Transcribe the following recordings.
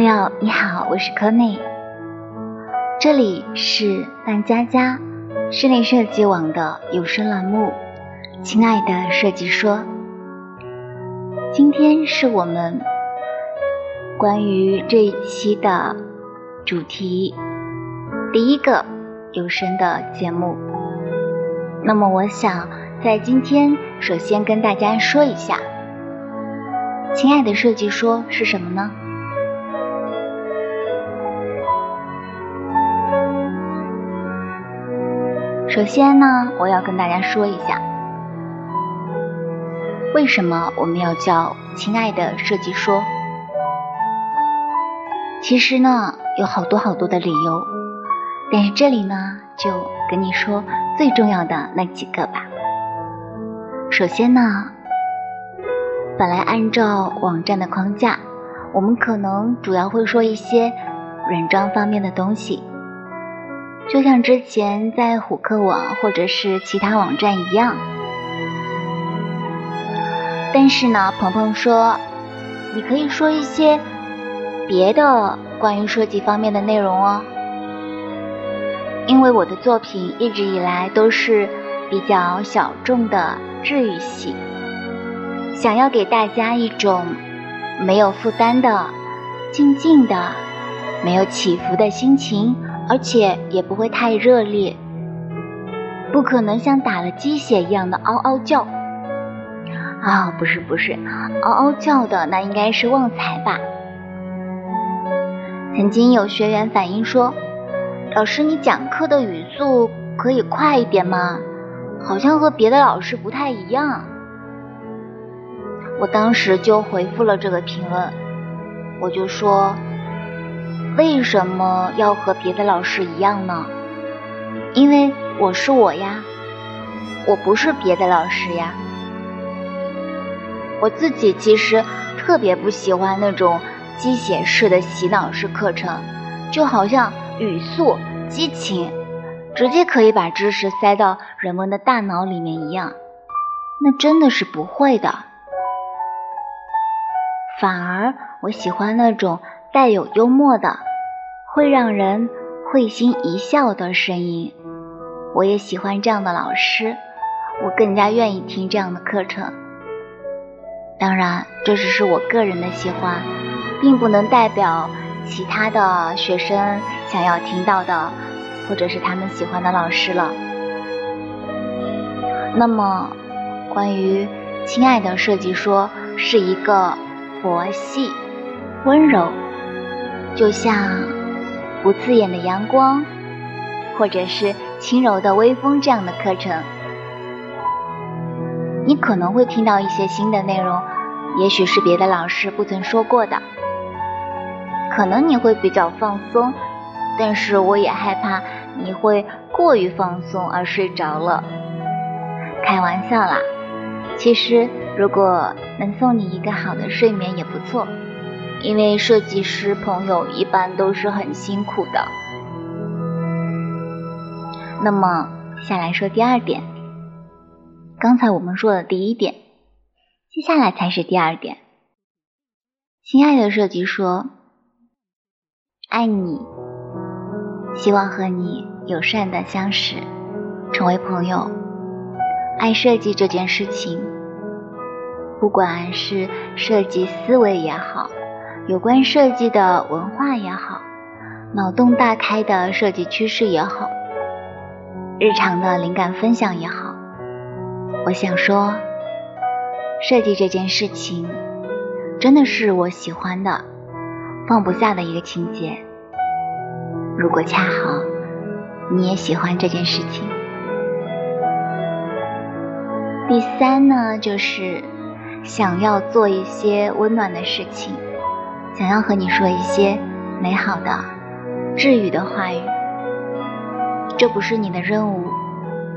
朋友你好，我是柯内，这里是范佳佳室内设计网的有声栏目。亲爱的设计说，今天是我们关于这一期的主题第一个有声的节目。那么，我想在今天首先跟大家说一下，亲爱的设计说是什么呢？首先呢，我要跟大家说一下，为什么我们要叫亲爱的设计说？其实呢，有好多好多的理由，但是这里呢，就跟你说最重要的那几个吧。首先呢，本来按照网站的框架，我们可能主要会说一些软装方面的东西。就像之前在虎克网或者是其他网站一样，但是呢，鹏鹏说，你可以说一些别的关于设计方面的内容哦，因为我的作品一直以来都是比较小众的治愈系，想要给大家一种没有负担的、静静的、没有起伏的心情。而且也不会太热烈，不可能像打了鸡血一样的嗷嗷叫。啊，不是不是，嗷嗷叫的那应该是旺财吧？曾经有学员反映说：“老师，你讲课的语速可以快一点吗？好像和别的老师不太一样。”我当时就回复了这个评论，我就说。为什么要和别的老师一样呢？因为我是我呀，我不是别的老师呀。我自己其实特别不喜欢那种鸡血式的洗脑式课程，就好像语速、激情，直接可以把知识塞到人们的大脑里面一样，那真的是不会的。反而我喜欢那种。带有幽默的，会让人会心一笑的声音，我也喜欢这样的老师，我更加愿意听这样的课程。当然，这只是我个人的喜欢，并不能代表其他的学生想要听到的，或者是他们喜欢的老师了。那么，关于亲爱的设计说，是一个佛系、温柔。就像不刺眼的阳光，或者是轻柔的微风这样的课程，你可能会听到一些新的内容，也许是别的老师不曾说过的。可能你会比较放松，但是我也害怕你会过于放松而睡着了。开玩笑啦，其实如果能送你一个好的睡眠也不错。因为设计师朋友一般都是很辛苦的。那么，下来说第二点。刚才我们说的第一点，接下来才是第二点。亲爱的设计说：“爱你，希望和你友善的相识，成为朋友。爱设计这件事情，不管是设计思维也好。”有关设计的文化也好，脑洞大开的设计趋势也好，日常的灵感分享也好，我想说，设计这件事情真的是我喜欢的、放不下的一个情节。如果恰好你也喜欢这件事情，第三呢，就是想要做一些温暖的事情。想要和你说一些美好的、治愈的话语，这不是你的任务，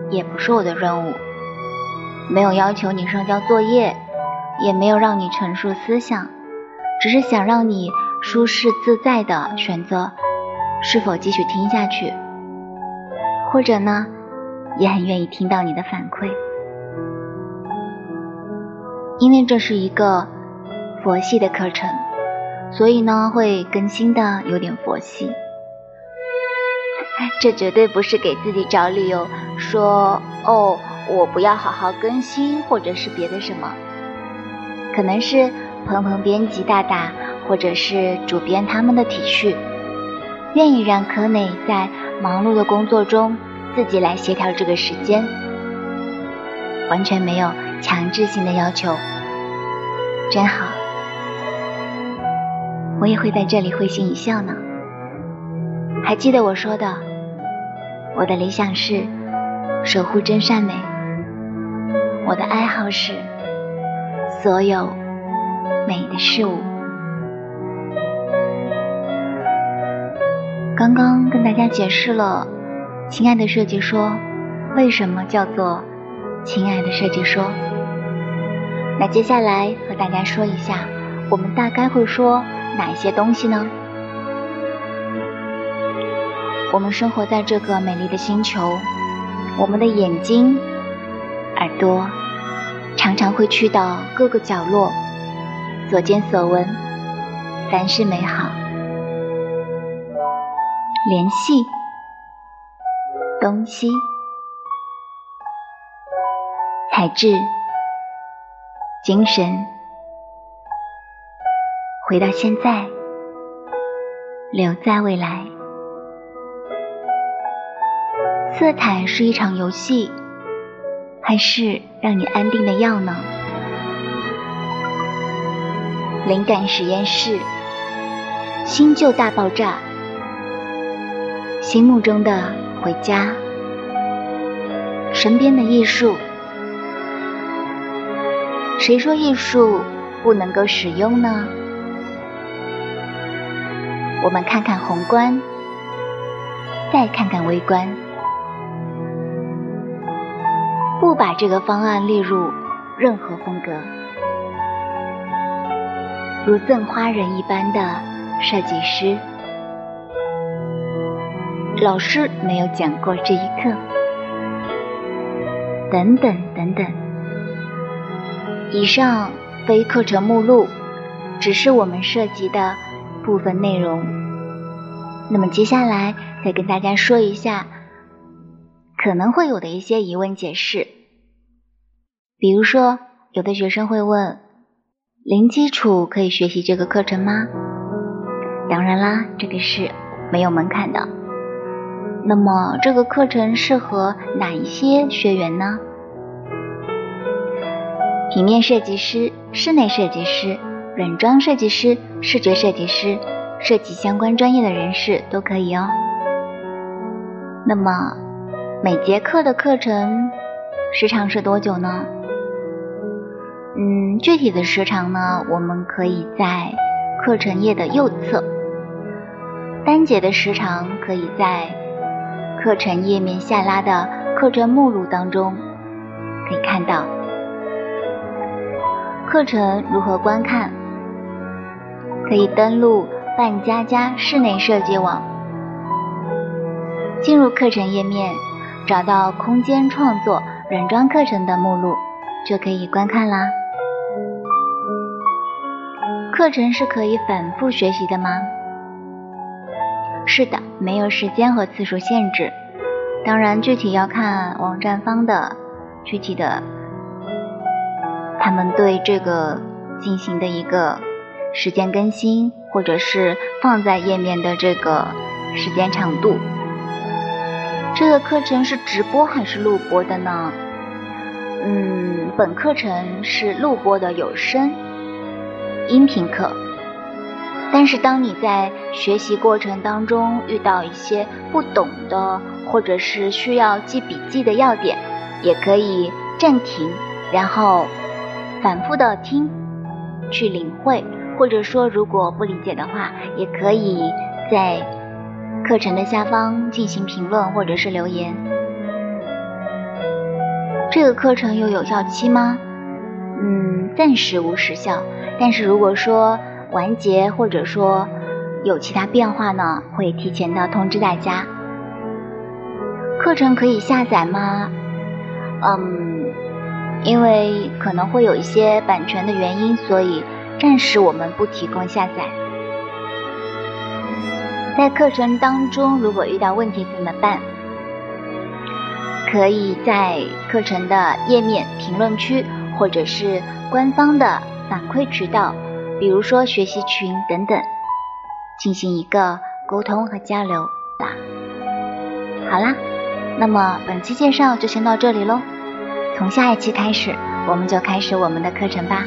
也不是我的任务，没有要求你上交作业，也没有让你陈述思想，只是想让你舒适自在的选择是否继续听下去，或者呢，也很愿意听到你的反馈，因为这是一个佛系的课程。所以呢会更新的有点佛系。这绝对不是给自己找理由，说哦我不要好好更新，或者是别的什么，可能是鹏鹏编辑大大或者是主编他们的体恤，愿意让科内在忙碌的工作中自己来协调这个时间，完全没有强制性的要求，真好。我也会在这里会心一笑呢。还记得我说的，我的理想是守护真善美，我的爱好是所有美的事物。刚刚跟大家解释了《亲爱的设计说》为什么叫做《亲爱的设计说》，那接下来和大家说一下，我们大概会说。哪些东西呢？我们生活在这个美丽的星球，我们的眼睛、耳朵常常会去到各个角落，所见所闻，凡是美好，联系东西、材质、精神。回到现在，留在未来。色彩是一场游戏，还是让你安定的药呢？灵感实验室，新旧大爆炸，心目中的回家，身边的艺术。谁说艺术不能够使用呢？我们看看宏观，再看看微观，不把这个方案列入任何风格，如赠花人一般的设计师。老师没有讲过这一课，等等等等。以上非课程目录，只是我们涉及的。部分内容，那么接下来再跟大家说一下可能会有的一些疑问解释。比如说，有的学生会问：零基础可以学习这个课程吗？当然啦，这个是没有门槛的。那么这个课程适合哪一些学员呢？平面设计师、室内设计师。软装设计师、视觉设计师、设计相关专业的人士都可以哦。那么每节课的课程时长是多久呢？嗯，具体的时长呢，我们可以在课程页的右侧，单节的时长可以在课程页面下拉的课程目录当中可以看到。课程如何观看？可以登录半家家室内设计网，进入课程页面，找到空间创作软装课程的目录，就可以观看啦。课程是可以反复学习的吗？是的，没有时间和次数限制。当然，具体要看网站方的具体的，他们对这个进行的一个。时间更新，或者是放在页面的这个时间长度。这个课程是直播还是录播的呢？嗯，本课程是录播的有声音频课。但是当你在学习过程当中遇到一些不懂的，或者是需要记笔记的要点，也可以暂停，然后反复的听，去领会。或者说，如果不理解的话，也可以在课程的下方进行评论或者是留言。这个课程有有效期吗？嗯，暂时无时效。但是如果说完结或者说有其他变化呢，会提前的通知大家。课程可以下载吗？嗯，因为可能会有一些版权的原因，所以。暂时我们不提供下载，在课程当中，如果遇到问题怎么办？可以在课程的页面评论区，或者是官方的反馈渠道，比如说学习群等等，进行一个沟通和交流啦。好啦，那么本期介绍就先到这里喽。从下一期开始，我们就开始我们的课程吧。